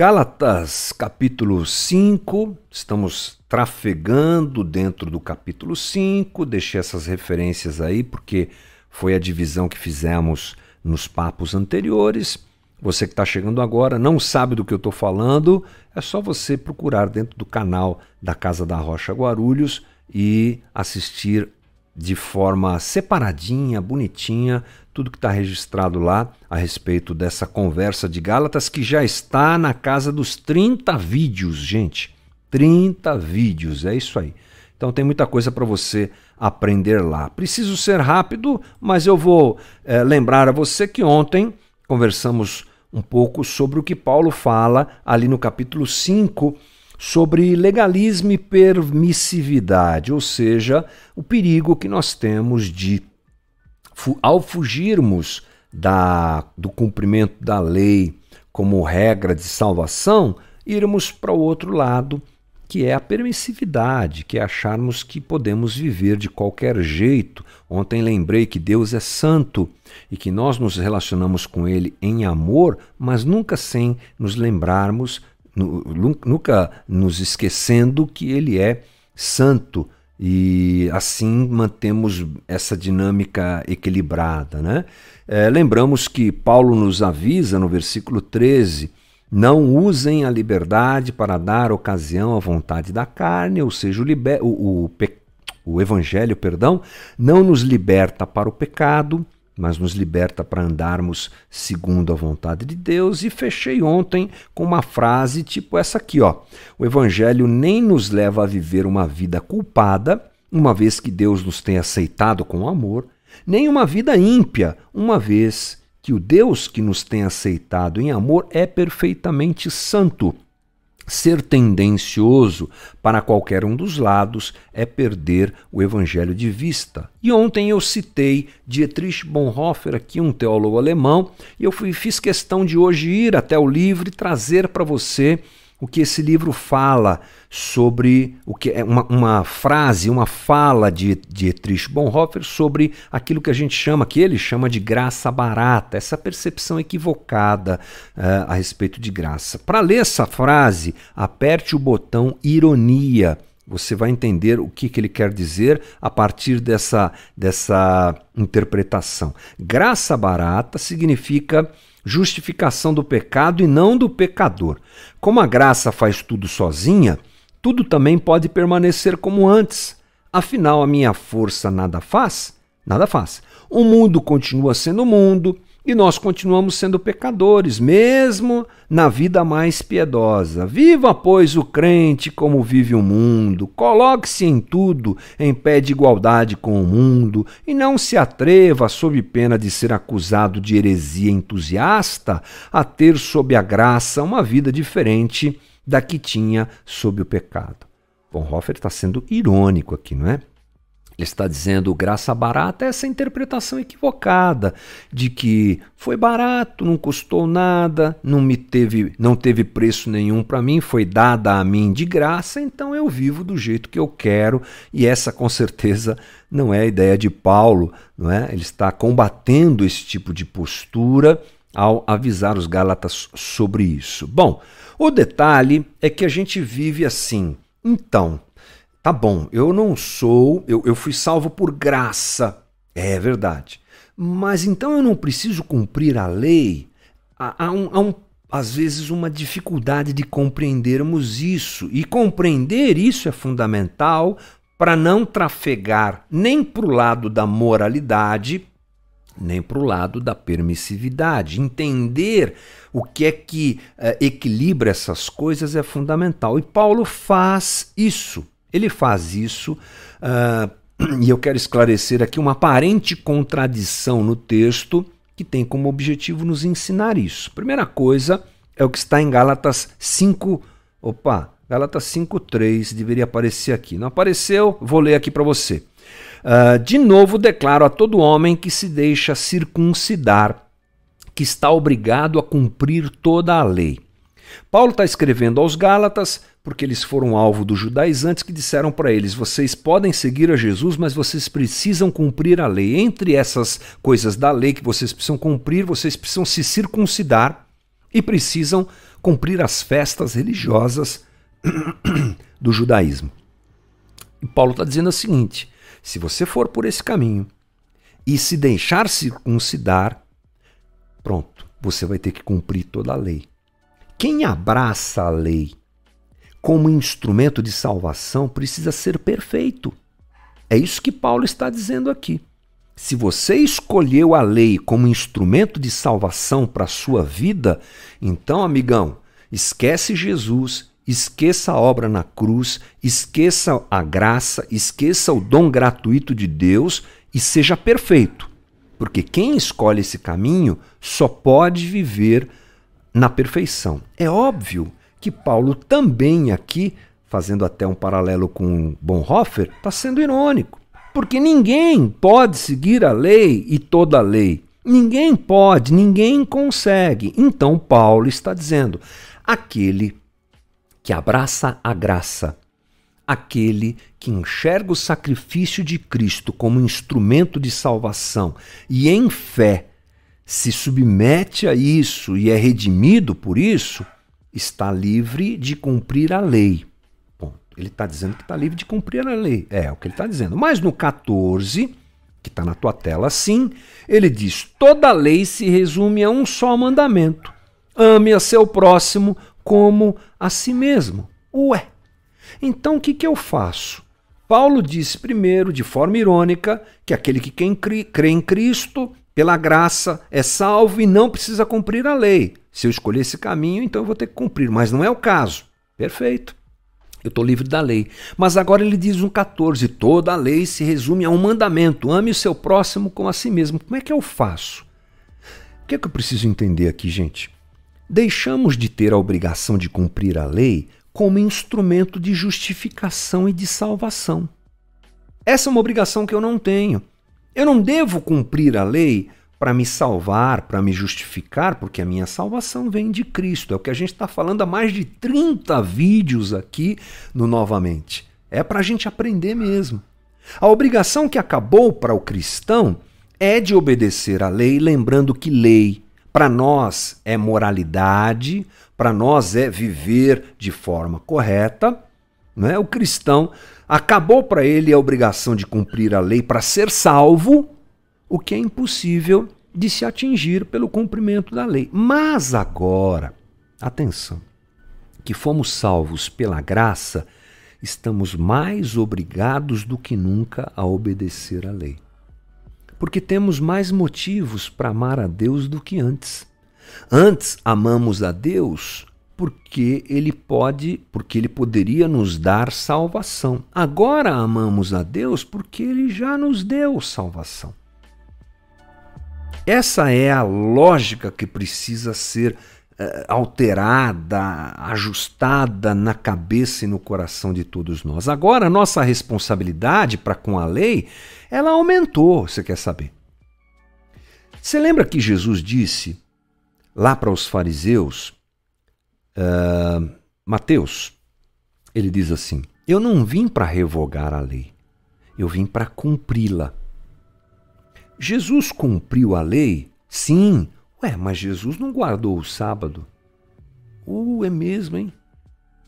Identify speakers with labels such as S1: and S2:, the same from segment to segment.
S1: Gálatas, capítulo 5, estamos trafegando dentro do capítulo 5. Deixei essas referências aí porque foi a divisão que fizemos nos papos anteriores. Você que está chegando agora, não sabe do que eu estou falando, é só você procurar dentro do canal da Casa da Rocha Guarulhos e assistir de forma separadinha, bonitinha, tudo que está registrado lá a respeito dessa conversa de Gálatas, que já está na casa dos 30 vídeos, gente. 30 vídeos, é isso aí. Então tem muita coisa para você aprender lá. Preciso ser rápido, mas eu vou é, lembrar a você que ontem conversamos um pouco sobre o que Paulo fala ali no capítulo 5 sobre legalismo e permissividade, ou seja, o perigo que nós temos de, ao fugirmos da, do cumprimento da lei como regra de salvação, irmos para o outro lado, que é a permissividade, que é acharmos que podemos viver de qualquer jeito. Ontem lembrei que Deus é santo e que nós nos relacionamos com Ele em amor, mas nunca sem nos lembrarmos nunca nos esquecendo que ele é santo e assim mantemos essa dinâmica equilibrada. Né? É, lembramos que Paulo nos avisa no versículo 13: não usem a liberdade para dar ocasião à vontade da carne, ou seja, o, liber, o, o, o evangelho, perdão, não nos liberta para o pecado, mas nos liberta para andarmos segundo a vontade de Deus. E fechei ontem com uma frase tipo essa aqui, ó. O evangelho nem nos leva a viver uma vida culpada, uma vez que Deus nos tem aceitado com amor, nem uma vida ímpia, uma vez que o Deus que nos tem aceitado em amor é perfeitamente santo. Ser tendencioso para qualquer um dos lados é perder o evangelho de vista. E ontem eu citei Dietrich Bonhoeffer, aqui um teólogo alemão, e eu fui, fiz questão de hoje ir até o livro e trazer para você o que esse livro fala sobre o que é uma, uma frase, uma fala de Dietrich Bonhoeffer sobre aquilo que a gente chama, que ele chama de graça barata, essa percepção equivocada uh, a respeito de graça. Para ler essa frase, aperte o botão ironia. Você vai entender o que, que ele quer dizer a partir dessa, dessa interpretação. Graça barata significa justificação do pecado e não do pecador. Como a graça faz tudo sozinha, tudo também pode permanecer como antes. Afinal, a minha força nada faz? Nada faz. O mundo continua sendo mundo, e nós continuamos sendo pecadores, mesmo na vida mais piedosa. Viva, pois, o crente como vive o mundo, coloque-se em tudo em pé de igualdade com o mundo e não se atreva, sob pena de ser acusado de heresia entusiasta, a ter sob a graça uma vida diferente da que tinha sob o pecado. Bonhoeffer está sendo irônico aqui, não é? Ele está dizendo graça barata, essa interpretação equivocada de que foi barato, não custou nada, não me teve, não teve preço nenhum para mim, foi dada a mim de graça, então eu vivo do jeito que eu quero, e essa com certeza não é a ideia de Paulo, não é? Ele está combatendo esse tipo de postura ao avisar os Gálatas sobre isso. Bom, o detalhe é que a gente vive assim. Então, Tá bom, eu não sou, eu, eu fui salvo por graça. É verdade. Mas então eu não preciso cumprir a lei? Há, há, um, há um, às vezes uma dificuldade de compreendermos isso. E compreender isso é fundamental para não trafegar nem para o lado da moralidade, nem para o lado da permissividade. Entender o que é que uh, equilibra essas coisas é fundamental. E Paulo faz isso. Ele faz isso, uh, e eu quero esclarecer aqui uma aparente contradição no texto que tem como objetivo nos ensinar isso. Primeira coisa é o que está em Gálatas 5. Opa, Gálatas 5,3 deveria aparecer aqui. Não apareceu? Vou ler aqui para você. Uh, de novo declaro a todo homem que se deixa circuncidar que está obrigado a cumprir toda a lei. Paulo está escrevendo aos Gálatas porque eles foram alvo dos judaizantes que disseram para eles: vocês podem seguir a Jesus, mas vocês precisam cumprir a lei. Entre essas coisas da lei que vocês precisam cumprir, vocês precisam se circuncidar e precisam cumprir as festas religiosas do judaísmo. E Paulo está dizendo o seguinte: se você for por esse caminho e se deixar circuncidar, pronto, você vai ter que cumprir toda a lei. Quem abraça a lei como instrumento de salvação precisa ser perfeito. É isso que Paulo está dizendo aqui. Se você escolheu a lei como instrumento de salvação para a sua vida, então, amigão, esquece Jesus, esqueça a obra na cruz, esqueça a graça, esqueça o dom gratuito de Deus e seja perfeito. Porque quem escolhe esse caminho só pode viver na perfeição. É óbvio que Paulo também aqui, fazendo até um paralelo com Bonhoeffer, está sendo irônico. Porque ninguém pode seguir a lei e toda a lei. Ninguém pode, ninguém consegue. Então, Paulo está dizendo: aquele que abraça a graça, aquele que enxerga o sacrifício de Cristo como instrumento de salvação e em fé se submete a isso e é redimido por isso, está livre de cumprir a lei. Ele está dizendo que está livre de cumprir a lei. É o que ele está dizendo. Mas no 14, que está na tua tela assim, ele diz: toda lei se resume a um só mandamento: ame a seu próximo como a si mesmo. Ué, então o que, que eu faço? Paulo disse primeiro, de forma irônica, que aquele que crê em Cristo, pela graça, é salvo e não precisa cumprir a lei. Se eu escolher esse caminho, então eu vou ter que cumprir, mas não é o caso. Perfeito. Eu estou livre da lei. Mas agora ele diz no 14: toda a lei se resume a um mandamento: ame o seu próximo como a si mesmo. Como é que eu faço? O que é que eu preciso entender aqui, gente? Deixamos de ter a obrigação de cumprir a lei como instrumento de justificação e de salvação. Essa é uma obrigação que eu não tenho. Eu não devo cumprir a lei para me salvar, para me justificar, porque a minha salvação vem de Cristo. É o que a gente está falando há mais de 30 vídeos aqui no Novamente. É para a gente aprender mesmo. A obrigação que acabou para o cristão é de obedecer à lei, lembrando que lei para nós é moralidade, para nós é viver de forma correta. Né? O cristão acabou para ele a obrigação de cumprir a lei para ser salvo, o que é impossível de se atingir pelo cumprimento da lei. Mas agora, atenção, que fomos salvos pela graça, estamos mais obrigados do que nunca a obedecer à lei. Porque temos mais motivos para amar a Deus do que antes. Antes amamos a Deus porque ele pode, porque ele poderia nos dar salvação. Agora amamos a Deus porque ele já nos deu salvação. Essa é a lógica que precisa ser uh, alterada, ajustada na cabeça e no coração de todos nós. Agora, a nossa responsabilidade para com a lei, ela aumentou, você quer saber? Você lembra que Jesus disse lá para os fariseus, uh, Mateus, ele diz assim: Eu não vim para revogar a lei, eu vim para cumpri-la. Jesus cumpriu a lei? Sim. Ué, mas Jesus não guardou o sábado. Uh, é mesmo, hein?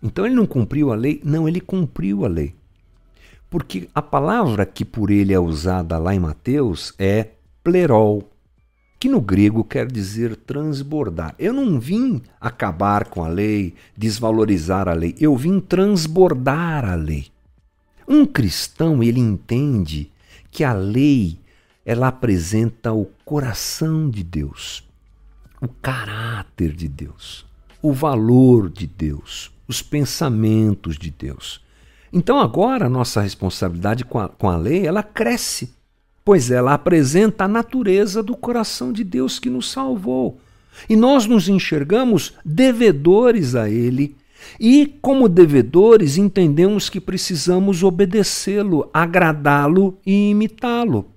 S1: Então ele não cumpriu a lei? Não, ele cumpriu a lei. Porque a palavra que por ele é usada lá em Mateus é plerol, que no grego quer dizer transbordar. Eu não vim acabar com a lei, desvalorizar a lei, eu vim transbordar a lei. Um cristão, ele entende que a lei ela apresenta o coração de Deus, o caráter de Deus, o valor de Deus, os pensamentos de Deus. Então agora a nossa responsabilidade com a, com a lei, ela cresce, pois ela apresenta a natureza do coração de Deus que nos salvou. E nós nos enxergamos devedores a Ele. E, como devedores, entendemos que precisamos obedecê-lo, agradá-lo e imitá-lo.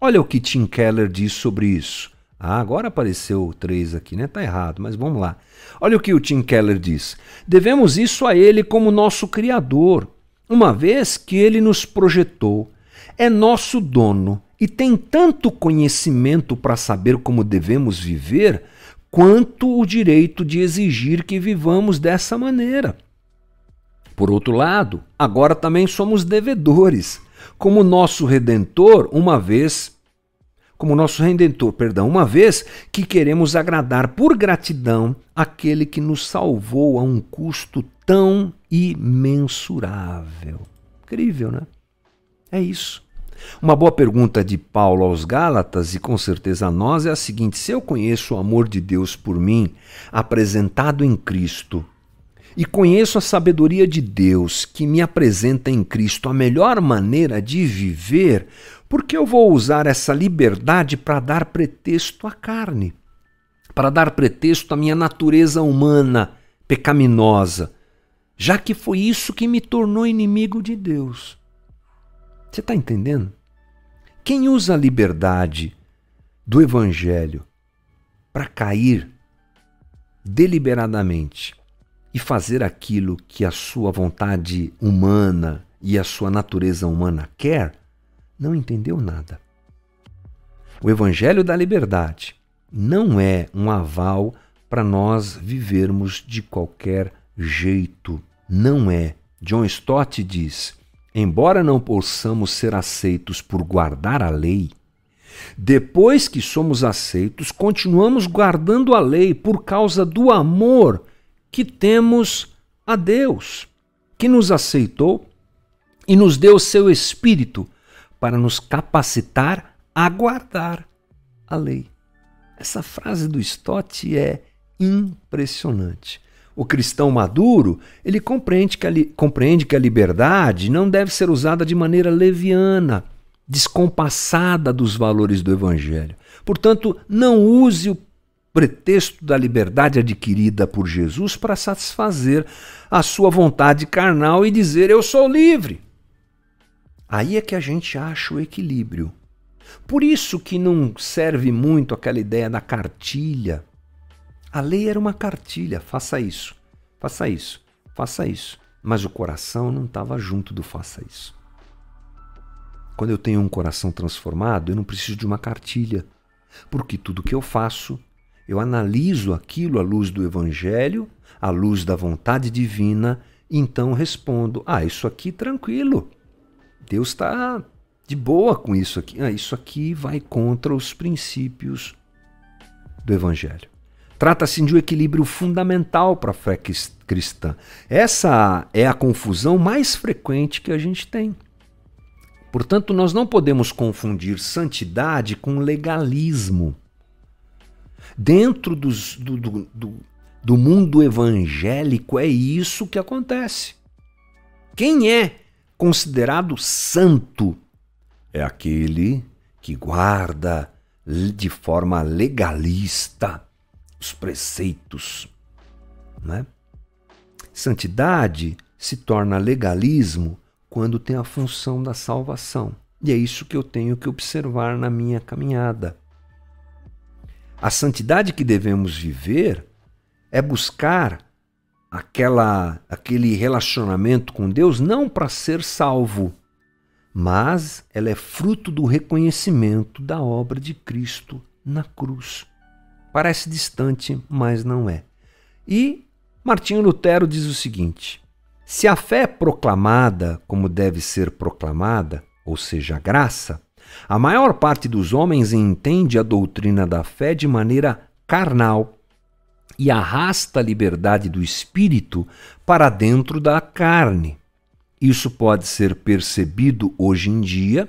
S1: Olha o que Tim Keller diz sobre isso. Ah, agora apareceu 3 aqui, né? Tá errado, mas vamos lá. Olha o que o Tim Keller diz. Devemos isso a ele como nosso criador, uma vez que ele nos projetou, é nosso dono e tem tanto conhecimento para saber como devemos viver, quanto o direito de exigir que vivamos dessa maneira. Por outro lado, agora também somos devedores, como nosso redentor, uma vez como nosso redentor, perdão, uma vez que queremos agradar por gratidão aquele que nos salvou a um custo tão imensurável. Incrível, né? É isso. Uma boa pergunta de Paulo aos Gálatas, e com certeza a nós, é a seguinte: se eu conheço o amor de Deus por mim, apresentado em Cristo, e conheço a sabedoria de Deus que me apresenta em Cristo a melhor maneira de viver, por que eu vou usar essa liberdade para dar pretexto à carne? Para dar pretexto à minha natureza humana pecaminosa, já que foi isso que me tornou inimigo de Deus. Você está entendendo? Quem usa a liberdade do Evangelho para cair deliberadamente e fazer aquilo que a sua vontade humana e a sua natureza humana quer, não entendeu nada. O Evangelho da Liberdade não é um aval para nós vivermos de qualquer jeito. Não é. John Stott diz: embora não possamos ser aceitos por guardar a lei, depois que somos aceitos, continuamos guardando a lei por causa do amor que temos a Deus, que nos aceitou e nos deu seu Espírito para nos capacitar a guardar a lei. Essa frase do Stott é impressionante. O cristão maduro, ele compreende que, a, compreende que a liberdade não deve ser usada de maneira leviana, descompassada dos valores do evangelho. Portanto, não use o pretexto da liberdade adquirida por Jesus para satisfazer a sua vontade carnal e dizer eu sou livre. Aí é que a gente acha o equilíbrio. Por isso que não serve muito aquela ideia da cartilha. A lei era uma cartilha, faça isso, faça isso, faça isso. Mas o coração não estava junto do faça isso. Quando eu tenho um coração transformado, eu não preciso de uma cartilha, porque tudo que eu faço eu analiso aquilo à luz do Evangelho, à luz da vontade divina, e então respondo: ah, isso aqui tranquilo. Deus está de boa com isso aqui. Ah, isso aqui vai contra os princípios do Evangelho. Trata-se de um equilíbrio fundamental para a fé cristã. Essa é a confusão mais frequente que a gente tem. Portanto, nós não podemos confundir santidade com legalismo. Dentro dos, do, do, do, do mundo evangélico é isso que acontece. Quem é considerado santo é aquele que guarda de forma legalista os preceitos. Né? Santidade se torna legalismo quando tem a função da salvação. E é isso que eu tenho que observar na minha caminhada. A santidade que devemos viver é buscar aquela aquele relacionamento com Deus não para ser salvo, mas ela é fruto do reconhecimento da obra de Cristo na cruz. Parece distante, mas não é. E Martinho Lutero diz o seguinte: se a fé é proclamada como deve ser proclamada, ou seja, a graça, a maior parte dos homens entende a doutrina da fé de maneira carnal e arrasta a liberdade do espírito para dentro da carne. Isso pode ser percebido hoje em dia,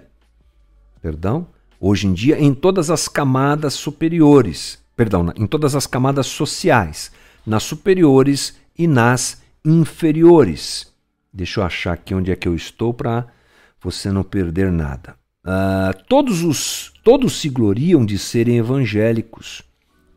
S1: perdão, hoje em dia em todas as camadas superiores, perdão, em todas as camadas sociais, nas superiores e nas inferiores. Deixa eu achar aqui onde é que eu estou para você não perder nada. Uh, todos, os, todos se gloriam de serem evangélicos,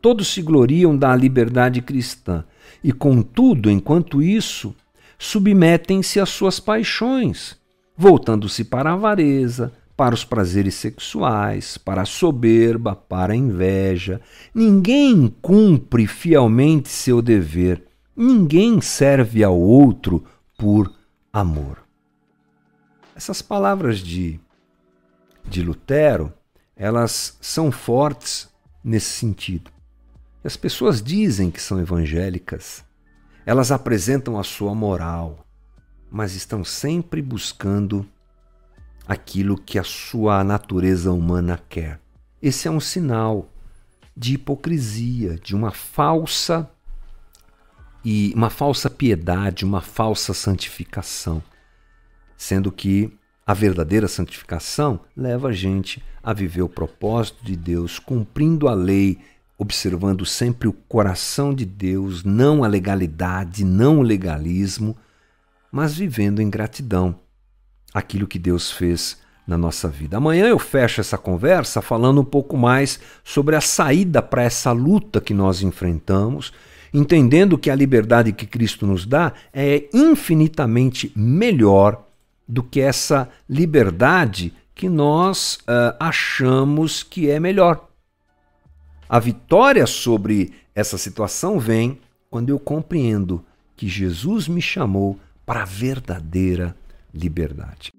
S1: todos se gloriam da liberdade cristã, e contudo, enquanto isso, submetem-se às suas paixões, voltando-se para a avareza, para os prazeres sexuais, para a soberba, para a inveja. Ninguém cumpre fielmente seu dever, ninguém serve ao outro por amor. Essas palavras de de Lutero, elas são fortes nesse sentido. As pessoas dizem que são evangélicas, elas apresentam a sua moral, mas estão sempre buscando aquilo que a sua natureza humana quer. Esse é um sinal de hipocrisia, de uma falsa e uma falsa piedade, uma falsa santificação, sendo que a verdadeira santificação leva a gente a viver o propósito de Deus, cumprindo a lei, observando sempre o coração de Deus, não a legalidade, não o legalismo, mas vivendo em gratidão aquilo que Deus fez na nossa vida. Amanhã eu fecho essa conversa falando um pouco mais sobre a saída para essa luta que nós enfrentamos, entendendo que a liberdade que Cristo nos dá é infinitamente melhor do que essa liberdade que nós uh, achamos que é melhor. A vitória sobre essa situação vem quando eu compreendo que Jesus me chamou para a verdadeira liberdade.